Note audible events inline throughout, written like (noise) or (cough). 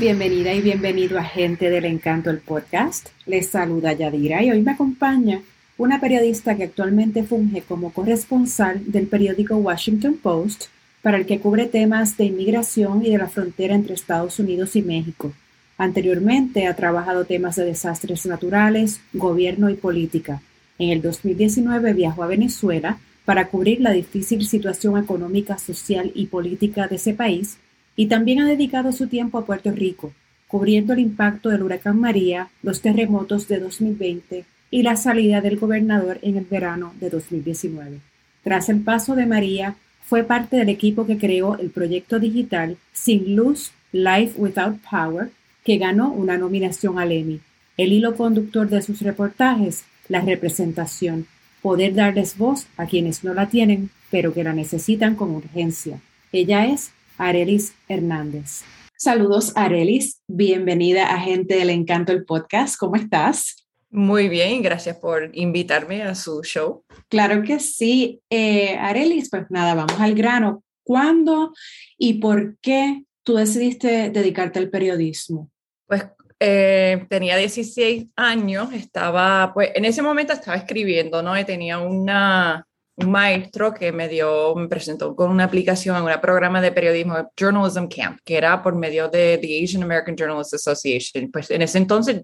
Bienvenida y bienvenido a Gente del Encanto, el podcast. Les saluda Yadira y hoy me acompaña una periodista que actualmente funge como corresponsal del periódico Washington Post, para el que cubre temas de inmigración y de la frontera entre Estados Unidos y México. Anteriormente ha trabajado temas de desastres naturales, gobierno y política. En el 2019 viajó a Venezuela para cubrir la difícil situación económica, social y política de ese país y también ha dedicado su tiempo a Puerto Rico, cubriendo el impacto del huracán María, los terremotos de 2020 y la salida del gobernador en el verano de 2019. Tras el paso de María, fue parte del equipo que creó el proyecto digital Sin Luz, Life Without Power, que ganó una nominación al Emmy. El hilo conductor de sus reportajes, la representación, poder darles voz a quienes no la tienen, pero que la necesitan con urgencia. Ella es Arelis Hernández. Saludos, Arelis. Bienvenida a Gente del Encanto, el podcast. ¿Cómo estás? Muy bien, gracias por invitarme a su show. Claro que sí. Eh, Arelis, pues nada, vamos al grano. ¿Cuándo y por qué tú decidiste dedicarte al periodismo? Pues eh, tenía 16 años, estaba, pues en ese momento estaba escribiendo, ¿no? Y tenía una, un maestro que me dio, me presentó con una aplicación, un programa de periodismo, Journalism Camp, que era por medio de the Asian American Journalists Association. Pues en ese entonces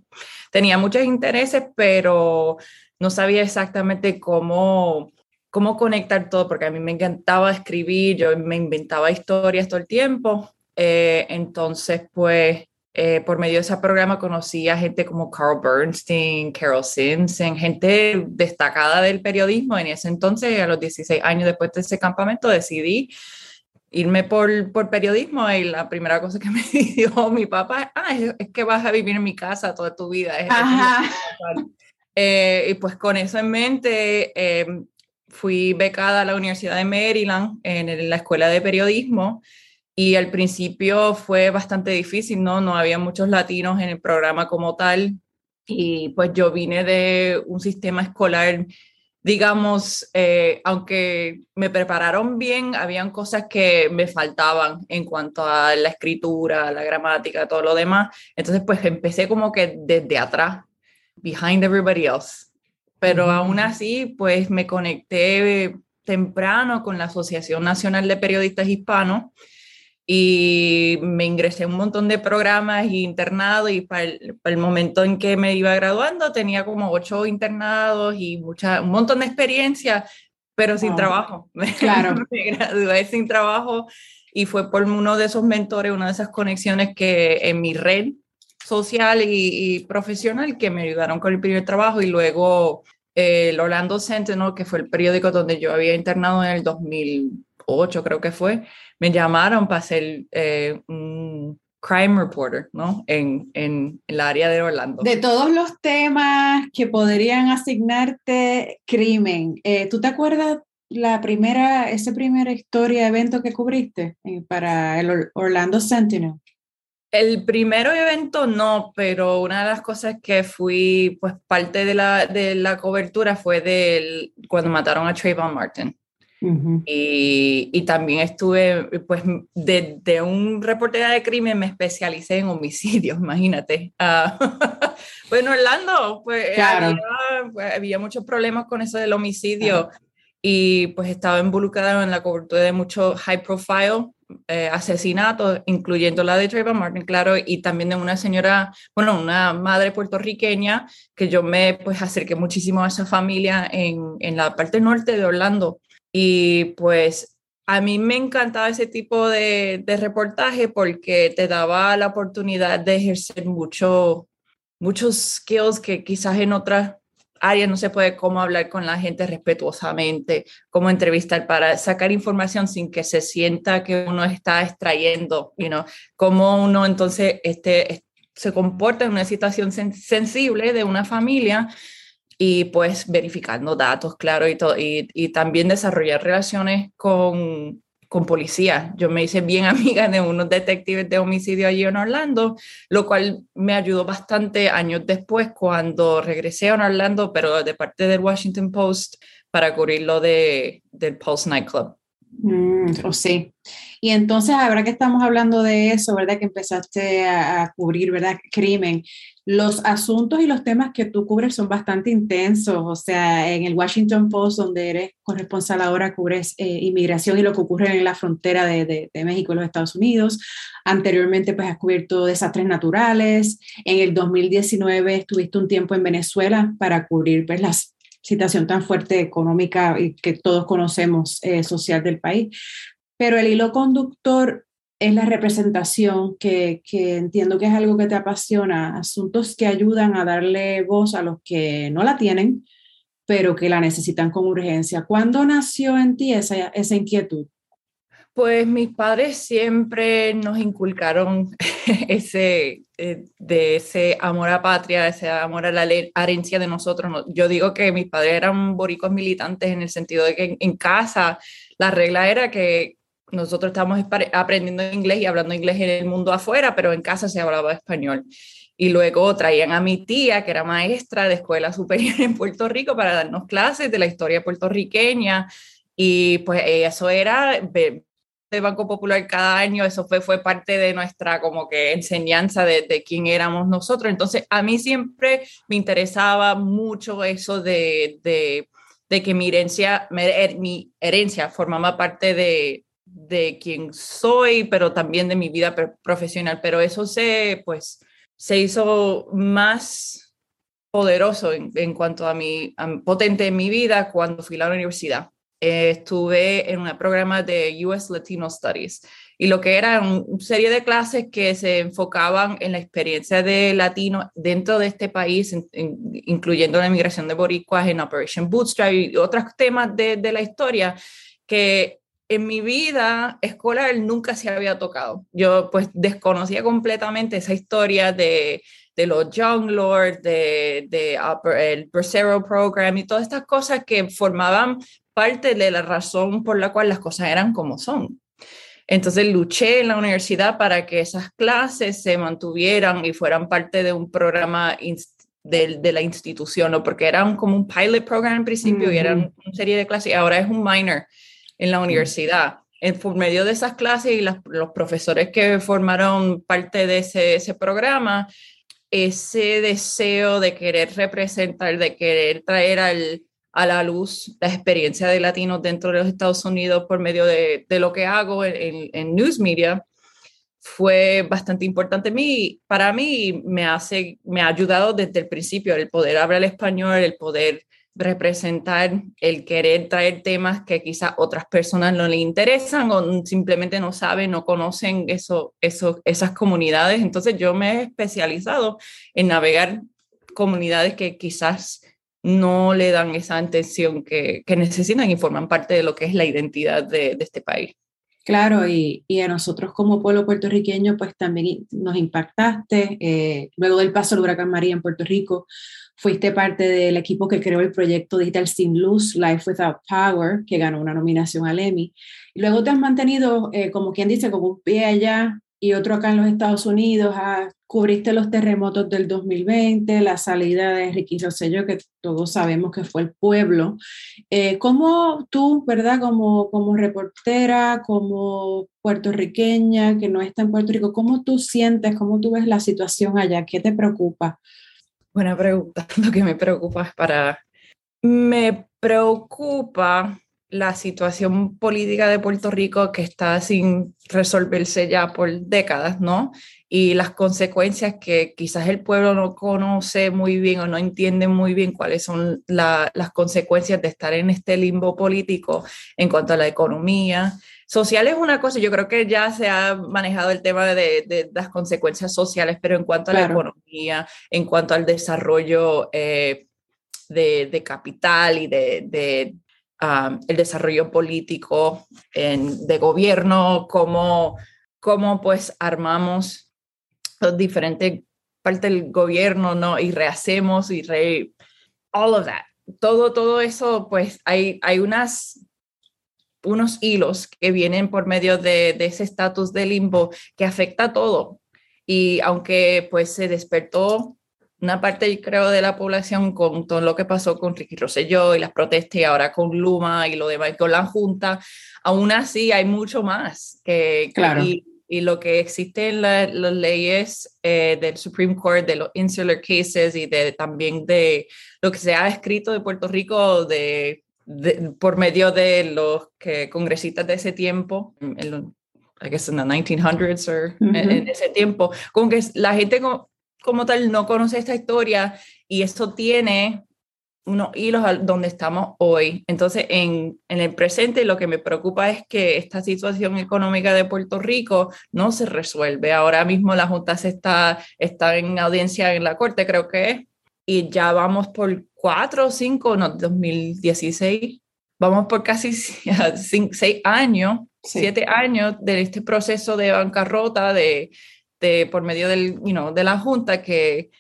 tenía muchos intereses, pero no sabía exactamente cómo, cómo conectar todo, porque a mí me encantaba escribir, yo me inventaba historias todo el tiempo. Eh, entonces, pues eh, por medio de ese programa conocí a gente como Carl Bernstein, Carol Simpson, gente destacada del periodismo. En ese entonces, a los 16 años después de ese campamento, decidí irme por, por periodismo y la primera cosa que (laughs) me dijo mi papá ah, es, que vas a vivir en mi casa toda tu vida. Eh, y pues con eso en mente, em, fui becada a la Universidad de Maryland en la escuela de periodismo y al principio fue bastante difícil, ¿no? No había muchos latinos en el programa como tal. Y pues yo vine de un sistema escolar, digamos, eh, aunque me prepararon bien, habían cosas que me faltaban en cuanto a la escritura, la gramática, todo lo demás. Entonces pues empecé como que desde atrás, behind everybody else. Pero aún así, pues me conecté temprano con la Asociación Nacional de Periodistas Hispanos y me ingresé a un montón de programas y internados y para el, momento en que me iba graduando tenía como ocho internados y mucha, un montón de experiencia, pero sin trabajo. (laughs) Claro. me gradué sin trabajo y fue por uno de esos mentores, una de esas conexiones que en mi red social y, profesional que me ayudaron con el primer trabajo y luego eh, el Orlando Sentinel, que fue el periódico donde yo había internado en el 2008 creo que fue, me llamaron para ser eh, un crime reporter, ¿no? En, en, el área de Orlando. De todos los temas que podrían asignarte crimen, eh, ¿tú te acuerdas la primera, esa primera historia, evento que cubriste eh, para el Orlando Sentinel? El primer evento no, pero una de las cosas que fui, pues parte de la, de la cobertura fue del, cuando mataron a Trayvon Martin y, también estuve, pues, desde un reportero de crimen me especialicé en homicidios, (laughs) imagínate. (laughs) Uh, en Orlando, pues, pues, había, muchos problemas con eso del homicidio y pues estaba involucrado en la cobertura de muchos high profile eh, asesinatos, incluyendo la de Trayvon Martin, claro, y también de una señora, bueno, una madre puertorriqueña, que yo me pues acerqué muchísimo a esa familia en, en la parte norte de Orlando. Y pues a mí me encantaba ese tipo de, de reportaje porque te daba la oportunidad de ejercer mucho, muchos skills que quizás en otras áreas no se puede, cómo hablar con la gente respetuosamente, cómo entrevistar para sacar información sin que se sienta que uno está extrayendo, you cómo uno entonces este, se comporta en una situación sensible de una familia y pues verificando datos, claro, y, y también desarrollar relaciones con, con policía. Yo me hice bien (laughs) amiga de unos detectives de homicidio allí en Orlando, lo cual me ayudó bastante años después cuando regresé a Orlando, pero de parte del Washington Post para cubrir lo de, del Pulse Nightclub. Mm, o sí. Y entonces, ahora que estamos hablando de eso, ¿verdad? Que empezaste a, cubrir, ¿verdad? Crimen. Los asuntos y los temas que tú cubres son bastante intensos. O sea, en el Washington Post, donde eres corresponsal ahora, cubres eh, inmigración y lo que ocurre en la frontera de, de, de, México y los Estados Unidos. Anteriormente, pues has cubierto desastres naturales. En el 2019 estuviste un tiempo en Venezuela para cubrir pues, las situación tan fuerte económica y que todos conocemos eh, social del país. Pero el hilo conductor es la representación, que, que, entiendo que es algo que te apasiona, asuntos que ayudan a darle voz a los que no la tienen, pero que la necesitan con urgencia. ¿Cuándo nació en ti esa, esa inquietud? Pues mis padres siempre nos inculcaron (laughs) ese, eh, de ese amor a patria, ese amor a la herencia de nosotros. Yo digo que mis padres eran boricos militantes en el sentido de que en, casa la regla era que nosotros estábamos aprendiendo inglés y hablando inglés en el mundo afuera, pero en casa se hablaba español. Y luego traían a mi tía, que era maestra de escuela superior en Puerto Rico, para darnos clases de la historia puertorriqueña. Y pues eso era de Banco Popular cada año, eso fue, fue parte de nuestra como que enseñanza de, de quién éramos nosotros. Entonces, a mí siempre me interesaba mucho eso de, de, de que mi herencia, mi herencia formaba parte de, de quién soy, pero también de mi vida profesional. Pero eso se, pues, se hizo más poderoso en, en cuanto a mi, potente en mi vida cuando fui a la universidad eh, estuve en un programa de US Latino Studies y lo que era una serie de clases que se enfocaban en la experiencia de latino dentro de este país, incluyendo la migración de boricuas en Operation Bootstrap y otros temas de, de la historia que en mi vida escolar nunca se había tocado. Yo pues desconocía completamente esa historia de, de los Young Lords, de, de el Bracero Program y todas estas cosas que formaban parte de la razón por la cual las cosas eran como son. Entonces luché en la universidad para que esas clases se mantuvieran y fueran parte de un programa de, de, la institución, ¿no? porque eran como un pilot program en principio y eran una serie de clases y ahora es un minor en la universidad. En, por medio de esas clases y los profesores que formaron parte de ese, ese programa, ese deseo de querer representar, de querer traer al, a la luz la experiencia de latinos dentro de los Estados Unidos por medio de, de lo que hago en, en, news media fue bastante importante mí, para mí me, hace, me ha ayudado desde el principio el poder hablar español, el poder representar, el querer traer temas que quizás otras personas no le interesan o simplemente no saben, no conocen eso, eso, esas comunidades. Entonces yo me he especializado en navegar comunidades que quizás no le dan esa atención que, necesitan y forman parte de lo que es la identidad de, este país. Claro, y, a nosotros como pueblo puertorriqueño, pues también nos impactaste. Eh, luego del paso del huracán María en Puerto Rico, fuiste parte del equipo que creó el proyecto digital Sin Luz, Life Without Power, que ganó una nominación al Emmy. Y luego te has mantenido, eh, como quien dice, como un pie allá y otro acá en los Estados Unidos. Ah, cubriste los terremotos del 2020, la salida de Ricky Rosselló, que todos sabemos que fue el pueblo. Eh, ¿Cómo tú, verdad, como, como reportera, como puertorriqueña que no está en Puerto Rico, cómo tú sientes, cómo tú ves la situación allá? ¿Qué te preocupa? Buena pregunta. (laughs) Lo que me preocupa es para... Me preocupa la situación política de Puerto Rico que está sin resolverse ya por décadas, ¿no? Y las consecuencias que quizás el pueblo no conoce muy bien o no entiende muy bien cuáles son las consecuencias de estar en este limbo político en cuanto a la economía. Social es una cosa, yo creo que ya se ha manejado el tema de, las consecuencias sociales, pero en cuanto a la economía, en cuanto al desarrollo eh, de, capital y de, el desarrollo político de gobierno, cómo, cómo pues armamos diferentes partes del gobierno, ¿no? Y rehacemos y re... All of that. Todo, todo eso, pues hay, hay unas unos hilos que vienen por medio de, de ese estatus de limbo que afecta a todo. Y aunque pues se despertó una parte, creo, de la población con todo lo que pasó con Ricky Rosselló y las protestas y ahora con Luma y lo demás con la Junta, aún así hay mucho más que... Claro. Y, lo que existe en las leyes eh, del Supreme Court, de los insular cases y de, también de lo que se ha escrito de Puerto Rico de, por medio de los que, congresistas de ese tiempo, en, I guess in the 1900s or en, ese tiempo, como que la gente como, como, tal no conoce esta historia y esto tiene unos hilos donde estamos hoy. Entonces, en, en, el presente lo que me preocupa es que esta situación económica de Puerto Rico no se resuelve. Ahora mismo la Junta se está, está en audiencia en la Corte, creo que es, y ya vamos por cuatro o cinco, no, 2016, vamos por casi (laughs) seis años siete años de este proceso de bancarrota de, de por medio del, you de la Junta, que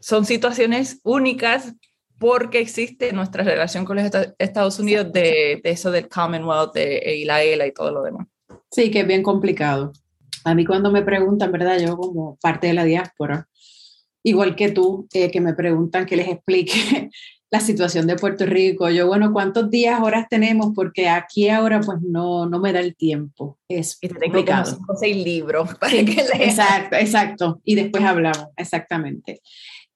son situaciones únicas porque existe nuestra relación con los Estados Unidos de, eso del Commonwealth de, y la ELA y todo lo demás. Sí, que es bien complicado. A mí cuando me preguntan, ¿verdad? Yo como parte de la diáspora, igual que tú, eh, que me preguntan que les explique la situación de Puerto Rico. Yo, bueno, ¿cuántos días, horas tenemos? Porque aquí ahora pues no, no me da el tiempo. Es y complicado. Como seis libros para que Exacto, exacto. Y después hablamos, exactamente.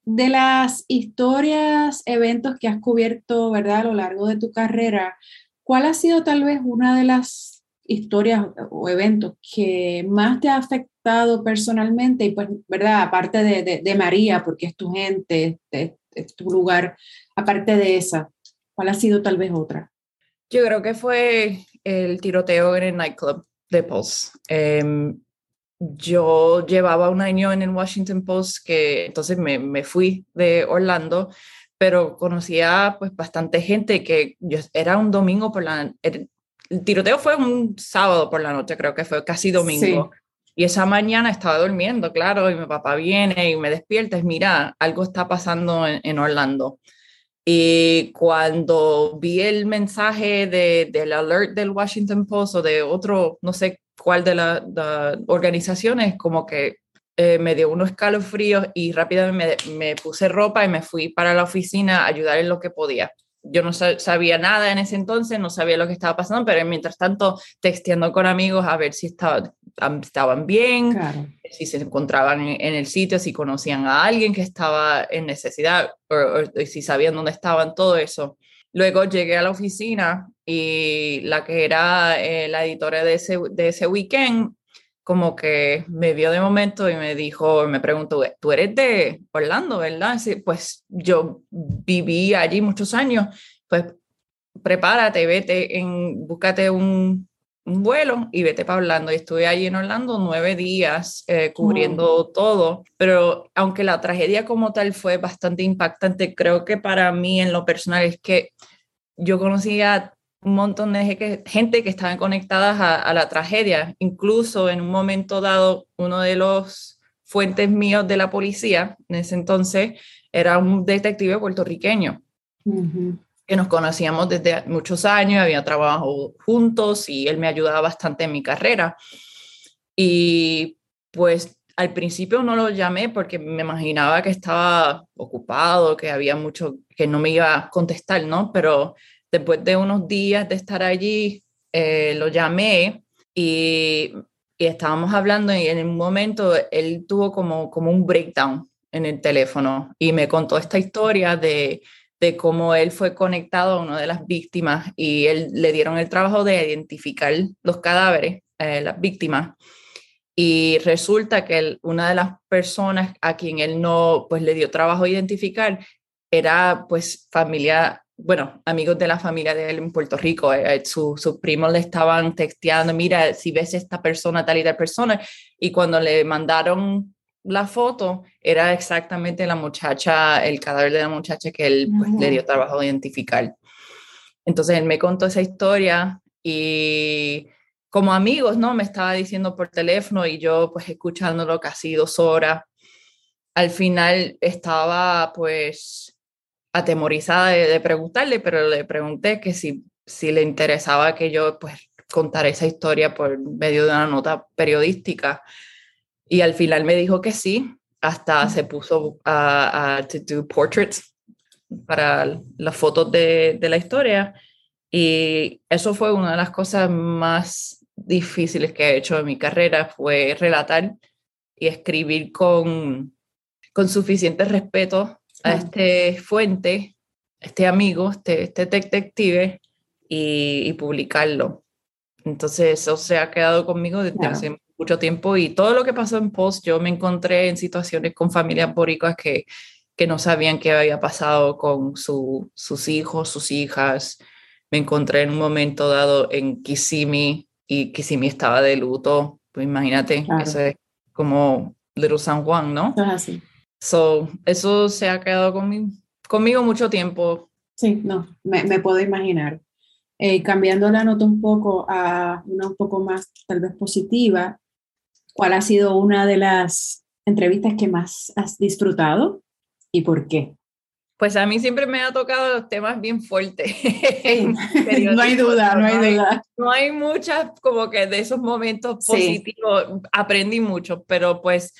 De las historias, eventos que has cubierto, ¿verdad? A lo largo de tu carrera, ¿cuál ha sido tal vez una de las historias o eventos que más te ha afectado personalmente? Y pues, ¿verdad? Aparte de, de, María, porque es tu gente, es tu lugar, aparte de esa, ¿cuál ha sido tal vez otra? Yo creo que fue el tiroteo en el nightclub de Pulse. Em, yo llevaba un año en el Washington Post, que entonces me, me fui de Orlando, pero conocía pues bastante gente que yo, era un domingo por la... El, tiroteo fue un sábado por la noche, creo que fue casi domingo. Y esa mañana estaba durmiendo, claro, y mi papá viene y me despierta, es, mira, algo está pasando en Orlando. Y cuando vi el mensaje de, del alert del Washington Post o de otro, no sé cuál de las organizaciones, como que eh, me dio unos escalofríos y rápidamente me, me, puse ropa y me fui para la oficina a ayudar en lo que podía. Yo no sabía nada en ese entonces, no sabía lo que estaba pasando, pero mientras tanto texteando con amigos a ver si estaba, estaban bien, si se encontraban en, el sitio, si conocían a alguien que estaba en necesidad o, si sabían dónde estaban, todo eso. Luego llegué a la oficina y la que era eh, la editora de ese, de ese weekend como que me vio de momento y me dijo, me preguntó, tú eres de Orlando, ¿verdad? pues yo viví allí muchos años, pues prepárate, vete, en, búscate un, un vuelo y vete para Orlando. Y estuve allí en Orlando nueve días eh, cubriendo todo, pero aunque la tragedia como tal fue bastante impactante, creo que para mí en lo personal es que yo conocía un montón de gente que estaban conectadas a, la tragedia. Incluso en un momento dado, uno de los fuentes míos de la policía, en ese entonces, era un detective puertorriqueño, que nos conocíamos desde muchos años, había trabajado juntos y él me ayudaba bastante en mi carrera. Y pues al principio no lo llamé porque me imaginaba que estaba ocupado, que había mucho, que no me iba a contestar, ¿no? Pero después de unos días de estar allí, eh, lo llamé y, y, estábamos hablando y en un momento él tuvo como, como un breakdown en el teléfono y me contó esta historia de, de cómo él fue conectado a una de las víctimas y él le dieron el trabajo de identificar los cadáveres, eh, las víctimas. Y resulta que una de las personas a quien él no pues le dio trabajo identificar era pues familia bueno, amigos de la familia de él en Puerto Rico, eh, eh, sus primos le estaban texteando, mira, si ves esta persona, tal y tal persona, y cuando le mandaron la foto, era exactamente la muchacha, el cadáver de la muchacha que él pues, le dio trabajo de identificar. Entonces él me contó esa historia y como amigos, ¿no? Me estaba diciendo por teléfono y yo pues escuchándolo casi dos horas. Al final estaba pues atemorizada de, preguntarle, pero le pregunté que si, si le interesaba que yo pues contara esa historia por medio de una nota periodística. Y al final me dijo que sí. hasta se puso a, a do portraits para las fotos de, de la historia. Y eso fue una de las cosas más difíciles que he hecho en mi carrera, fue relatar y escribir con, con suficiente respeto a este fuente, este amigo, este, este detective, y, publicarlo. Entonces eso se ha quedado conmigo desde hace mucho tiempo y todo lo que pasó en Post, yo me encontré en situaciones con familias boricuas que, que no sabían qué había pasado con su, sus hijos, sus hijas. Me encontré en un momento dado en Kissimmee y Kissimmee estaba de luto. Pues imagínate, eso es como Little San Juan, ¿no? así. So, eso se ha quedado conmigo, conmigo mucho tiempo. Sí, no, me, me puedo imaginar. Eh, cambiando la nota un poco a una un poco más tal vez positiva, ¿cuál ha sido una de las entrevistas que más has disfrutado y por qué? Pues a mí siempre me ha tocado los temas bien fuertes. (laughs) no hay duda, no hay duda. No hay muchas como que de esos momentos positivos, aprendí mucho, pero pues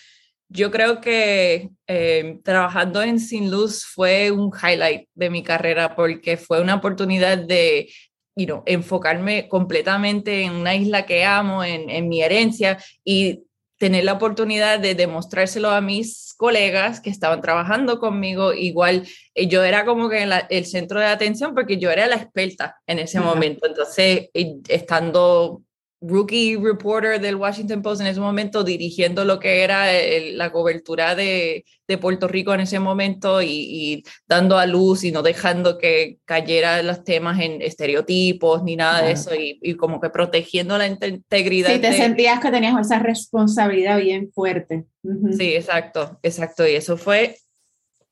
yo creo que eh, trabajando en Sin Luz fue un highlight de mi carrera porque fue una oportunidad de you enfocarme completamente en una isla que amo, en, en mi herencia y tener la oportunidad de demostrárselo a mis colegas que estaban trabajando conmigo. Igual eh, yo era como que el centro de atención porque yo era la experta en ese momento. Entonces, estando rookie reporter del Washington Post en ese momento, dirigiendo lo que era la cobertura de, de, Puerto Rico en ese momento y, dando a luz y no dejando que cayera los temas en estereotipos ni nada de eso y, como que protegiendo la integridad. Sí, te sentías que tenías esa responsabilidad bien fuerte. Sí, exacto, exacto. Y eso fue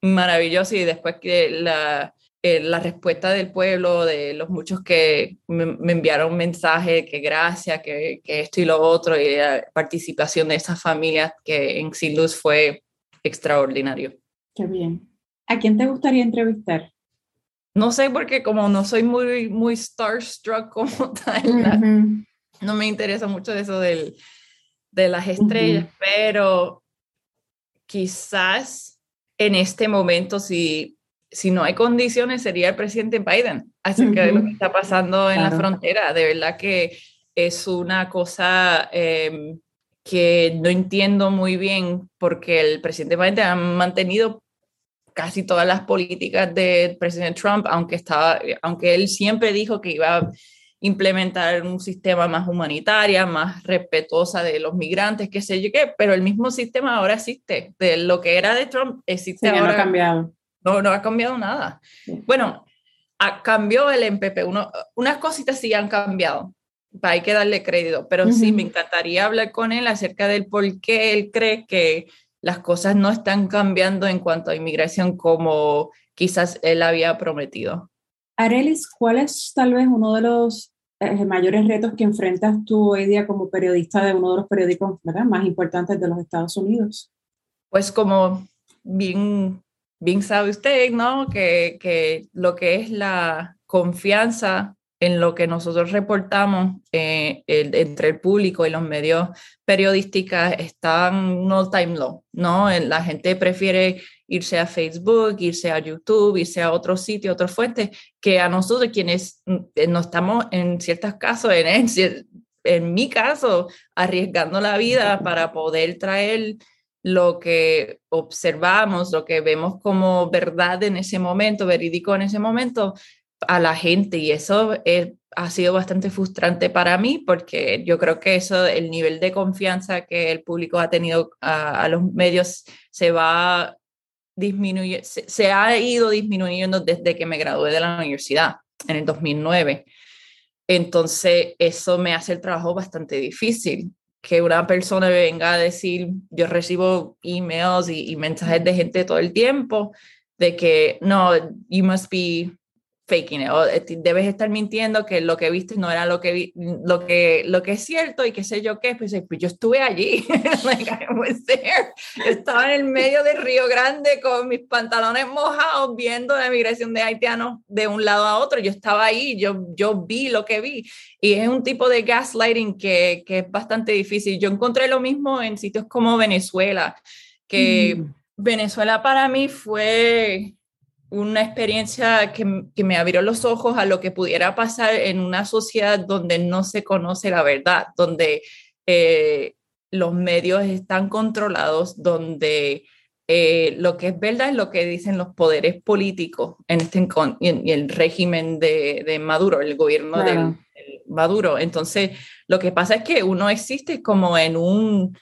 maravilloso y después que la eh, la respuesta del pueblo, de los muchos que me, me enviaron mensajes, que gracias, que, que, esto y lo otro, y la participación de esas familias que en Sin Luz fue extraordinario. Qué bien. ¿A quién te gustaría entrevistar? No sé, porque como no soy muy, muy starstruck como (laughs) tal, no me interesa mucho eso del, de las estrellas, pero quizás en este momento, si si no hay condiciones, sería el presidente Biden acerca de lo que está pasando en la frontera. De verdad que es una cosa em, que no entiendo muy bien porque el presidente Biden ha mantenido casi todas las políticas del presidente Trump, aunque, estaba, aunque él siempre dijo que iba a implementar un sistema más humanitario, más respetuosa de los migrantes, qué sé yo qué, pero el mismo sistema ahora existe. De lo que era de Trump existe ahora. No ha cambiado no, no ha cambiado nada. Bueno, ha, cambió el MPP. Uno, unas cositas sí han cambiado. Hay que darle crédito, pero sí me encantaría hablar con él acerca del por qué él cree que las cosas no están cambiando en cuanto a inmigración como quizás él había prometido. Arelis, ¿cuál es tal vez uno de los eh, mayores retos que enfrentas tú hoy día como periodista de uno de los periódicos más importantes de los Estados Unidos? Pues como bien bien sabe usted, ¿no? Que, que lo que es la confianza en lo que nosotros reportamos eh, entre el público y los medios periodísticos está en un all-time low, ¿no? La gente prefiere irse a Facebook, irse a YouTube, irse a otro sitio, otra fuente, que a nosotros quienes eh, no estamos en ciertos casos, en, en mi caso, arriesgando la vida para poder traer lo que observamos, lo que vemos como verdad en ese momento, verídico en ese momento, a la gente. Y eso ha sido bastante frustrante para mí porque yo creo que eso, el nivel de confianza que el público ha tenido a, los medios se va disminuyendo, se, se, ha ido disminuyendo desde que me gradué de la universidad en el 2009. Entonces, eso me hace el trabajo bastante difícil que una persona venga a decir, yo recibo emails y, mensajes de gente todo el tiempo de que no, you must be faking it, o eh, debes estar mintiendo que lo que viste no era lo que, lo que, lo que es cierto y qué sé yo qué, pues, pues yo estuve allí, (laughs) estaba en el medio del Río Grande con mis pantalones mojados viendo la migración de haitianos de un lado a otro, yo estaba ahí, yo, yo vi lo que vi. Y es un tipo de gaslighting que, que es bastante difícil. Yo encontré lo mismo en sitios como Venezuela, que mm. Venezuela para mí fue una experiencia que, que, me abrió los ojos a lo que pudiera pasar en una sociedad donde no se conoce la verdad, donde eh, los medios están controlados, donde eh, lo que es verdad es lo que dicen los poderes políticos en este y, el régimen de, de, Maduro, el gobierno de Maduro. Entonces, lo que pasa es que uno existe como en un,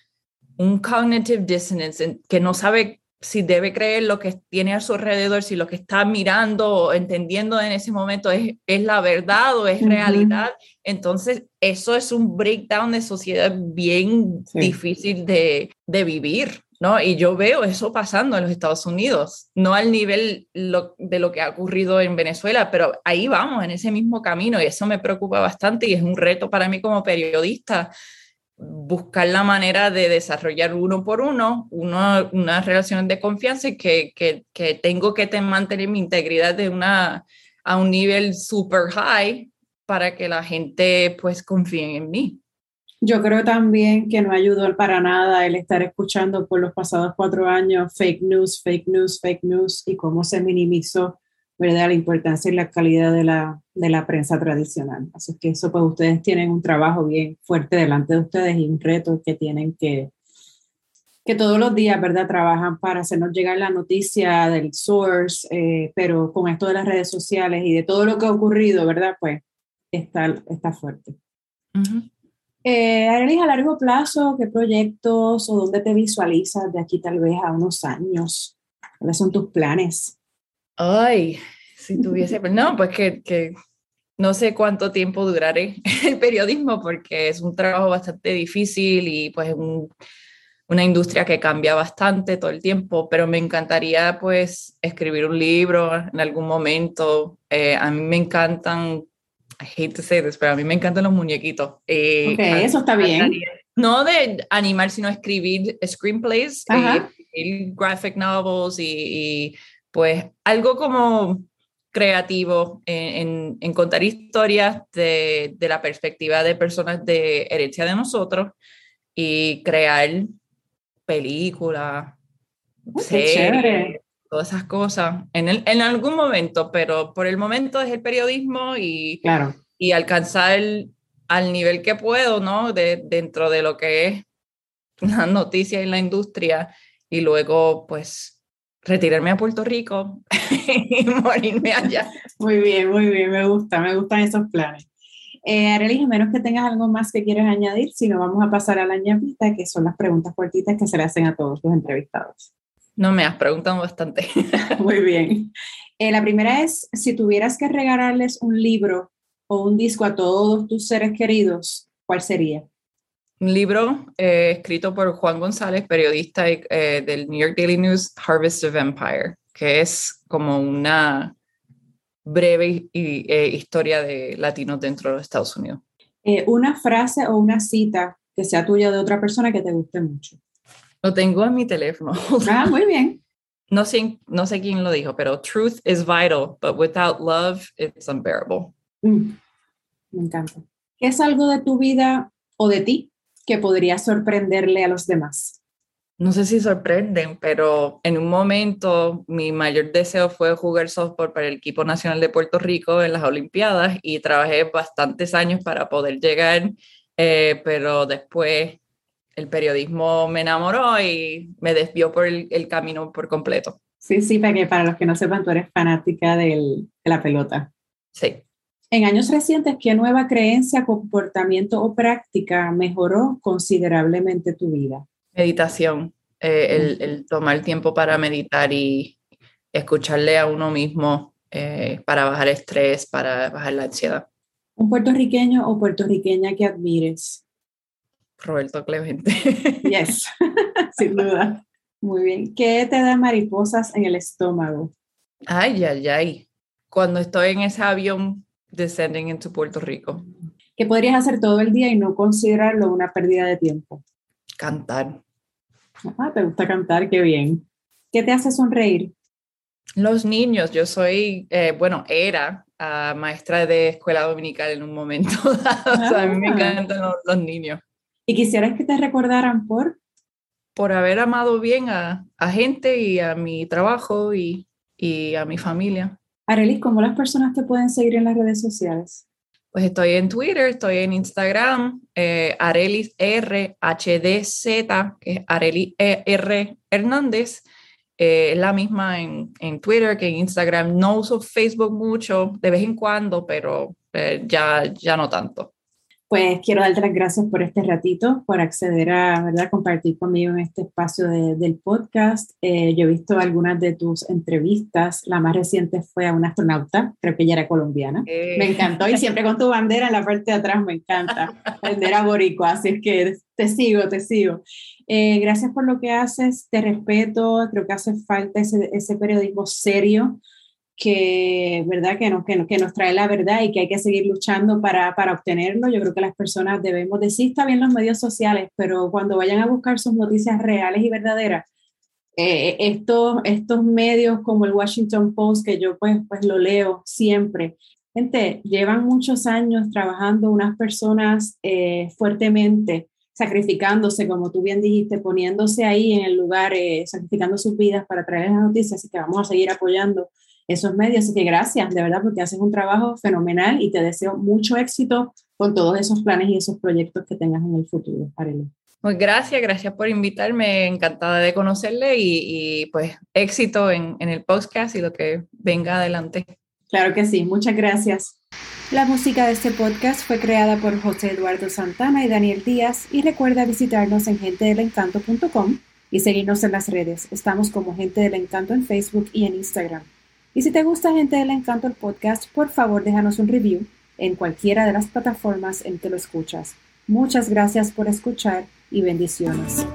un cognitive dissonance, que no sabe si debe creer lo que tiene a su alrededor, si lo que está mirando o entendiendo en ese momento es, es la verdad o es realidad. Entonces, eso es un breakdown de sociedad bien difícil de, de, vivir. ¿no? Y yo veo eso pasando en los Estados Unidos, no al nivel de lo que ha ocurrido en Venezuela, pero ahí vamos, en ese mismo camino, y eso me preocupa bastante y es un reto para mí como periodista buscar la manera de desarrollar uno por uno, uno una relación de confianza y que, que, que tengo que mantener mi integridad de una, a un nivel super high para que la gente pues confíe en mí. Yo creo también que no ayudó para nada el estar escuchando por los pasados cuatro años fake news, fake news, fake news y cómo se minimizó ¿verdad? la importancia y la calidad de la, de la prensa tradicional. Así que eso pues ustedes tienen un trabajo bien fuerte delante de ustedes y un reto que tienen que, que todos los días, ¿verdad? Trabajan para hacernos llegar la noticia del source, eh, pero con esto de las redes sociales y de todo lo que ha ocurrido, ¿verdad? Pues está, está fuerte. Uh eh, a largo plazo, ¿qué proyectos o dónde te visualizas de aquí tal vez a unos años? ¿Cuáles son tus planes? Ay, si tuviese, no, pues que, que no sé cuánto tiempo duraré (laughs) el periodismo porque es un trabajo bastante difícil y pues una industria que cambia bastante todo el tiempo, pero me encantaría pues escribir un libro en algún momento. Eh, a mí me encantan I hate to say this, pero a mí me encantan los muñequitos. Eh, ok, eso está bien. No de animar, sino escribir screenplays, eh, graphic novels y, pues algo como creativo en, en, contar historias de, de, la perspectiva de personas de herencia de nosotros y crear películas, series, todas esas cosas en, el, en algún momento, pero por el momento es el periodismo y, claro. y alcanzar al nivel que puedo, ¿no? De, dentro de lo que es la noticia y la industria y luego pues retirarme a Puerto Rico (laughs) y morirme allá. Muy bien, muy bien, me gusta, me gustan esos planes. Eh, Arely, a menos que tengas algo más que quieras añadir, si no vamos a pasar a la ñapita, que son las preguntas cortitas que se le hacen a todos los entrevistados. No me has preguntado bastante. (laughs) Muy bien. Eh, la primera es, si tuvieras que regalarles un libro o un disco a todos tus seres queridos, ¿cuál sería? Un libro eh, escrito por Juan González, periodista eh, del New York Daily News, Harvest of Empire, que es como una breve historia de latinos dentro de los Estados Unidos. una frase o una cita que sea tuya de otra persona que te guste mucho. Lo tengo en mi teléfono. Ah, muy bien. (laughs) No sé, no sé quién lo dijo, pero truth is vital, but without love, it's unbearable. Mm, me encanta. ¿Qué es algo de tu vida o de ti que podría sorprenderle a los demás? No sé si sorprenden, pero en un momento mi mayor deseo fue jugar softball para el equipo nacional de Puerto Rico en las Olimpiadas y trabajé bastantes años para poder llegar, eh, pero después el periodismo me enamoró y me desvió por el, camino por completo. Sí, sí, porque para los que no sepan, tú eres fanática de la pelota. Sí. En años recientes, ¿qué nueva creencia, comportamiento o práctica mejoró considerablemente tu vida? Meditación, eh, el, tomar tiempo para meditar y escucharle a uno mismo eh, para bajar el estrés, para bajar la ansiedad. ¿Un puertorriqueño o puertorriqueña que admires? Roberto Clemente. (laughs) Yes, (laughs) sin duda. Muy bien. ¿Qué te da mariposas en el estómago? Ay, ay, ay. Cuando estoy en ese avión descending into Puerto Rico. ¿Qué podrías hacer todo el día y no considerarlo una pérdida de tiempo? Cantar. Ah, te gusta cantar, qué bien. ¿Qué te hace sonreír? Los niños, yo soy, eh, bueno, era ah, maestra de escuela dominical en un momento (laughs) dado, a mí me ah. encantan los niños. ¿Y quisieras que te recordaran por? por haber amado bien a, a gente y a mi trabajo y, y a mi familia. Arelis, ¿cómo las personas te pueden seguir en las redes sociales? Pues estoy en Twitter, estoy en Instagram, eh, Arelis RHDZ, que es Arelis R Hernández. Eh, la misma en, en, Twitter que en Instagram. No uso Facebook mucho, de vez en cuando, pero eh, ya, ya no tanto. Pues quiero darte las gracias por este ratito, por acceder a ¿verdad? compartir conmigo en este espacio del podcast. Eh, yo he visto algunas de tus entrevistas. La más reciente fue a una astronauta, creo que ella era colombiana. Eh. Me encantó y siempre con tu bandera en la parte de atrás, me encanta. Bandera boricua, así es que te sigo, te sigo. Eh, gracias por lo que haces, te respeto, creo que hace falta ese, ese periodismo serio que, ¿verdad? Que, nos, que, que, nos trae la verdad y que hay que seguir luchando para, para, obtenerlo. Yo creo que las personas debemos decir, está bien los medios sociales, pero cuando vayan a buscar sus noticias reales y verdaderas, eh, estos, estos medios como el Washington Post, que yo pues, pues lo leo siempre, gente, llevan muchos años trabajando unas personas eh, fuertemente, sacrificándose, como tú bien dijiste, poniéndose ahí en el lugar, eh, sacrificando sus vidas para traer las noticias, y que vamos a seguir apoyando esos medios. Así que gracias, de verdad, porque haces un trabajo fenomenal y te deseo mucho éxito con todos esos planes y esos proyectos que tengas en el futuro, Arely. Pues gracias, gracias por invitarme, encantada de conocerle y, pues éxito en, en el podcast y lo que venga adelante. Claro que sí, muchas gracias. La música de este podcast fue creada por José Eduardo Santana y Daniel Díaz y recuerda visitarnos en gentedelencanto.com y seguirnos en las redes. Estamos como Gente del Encanto en Facebook y en Instagram. Y si te gusta Gente del Encanto el podcast, por favor déjanos un review en cualquiera de las plataformas en que lo escuchas. Muchas gracias por escuchar y bendiciones.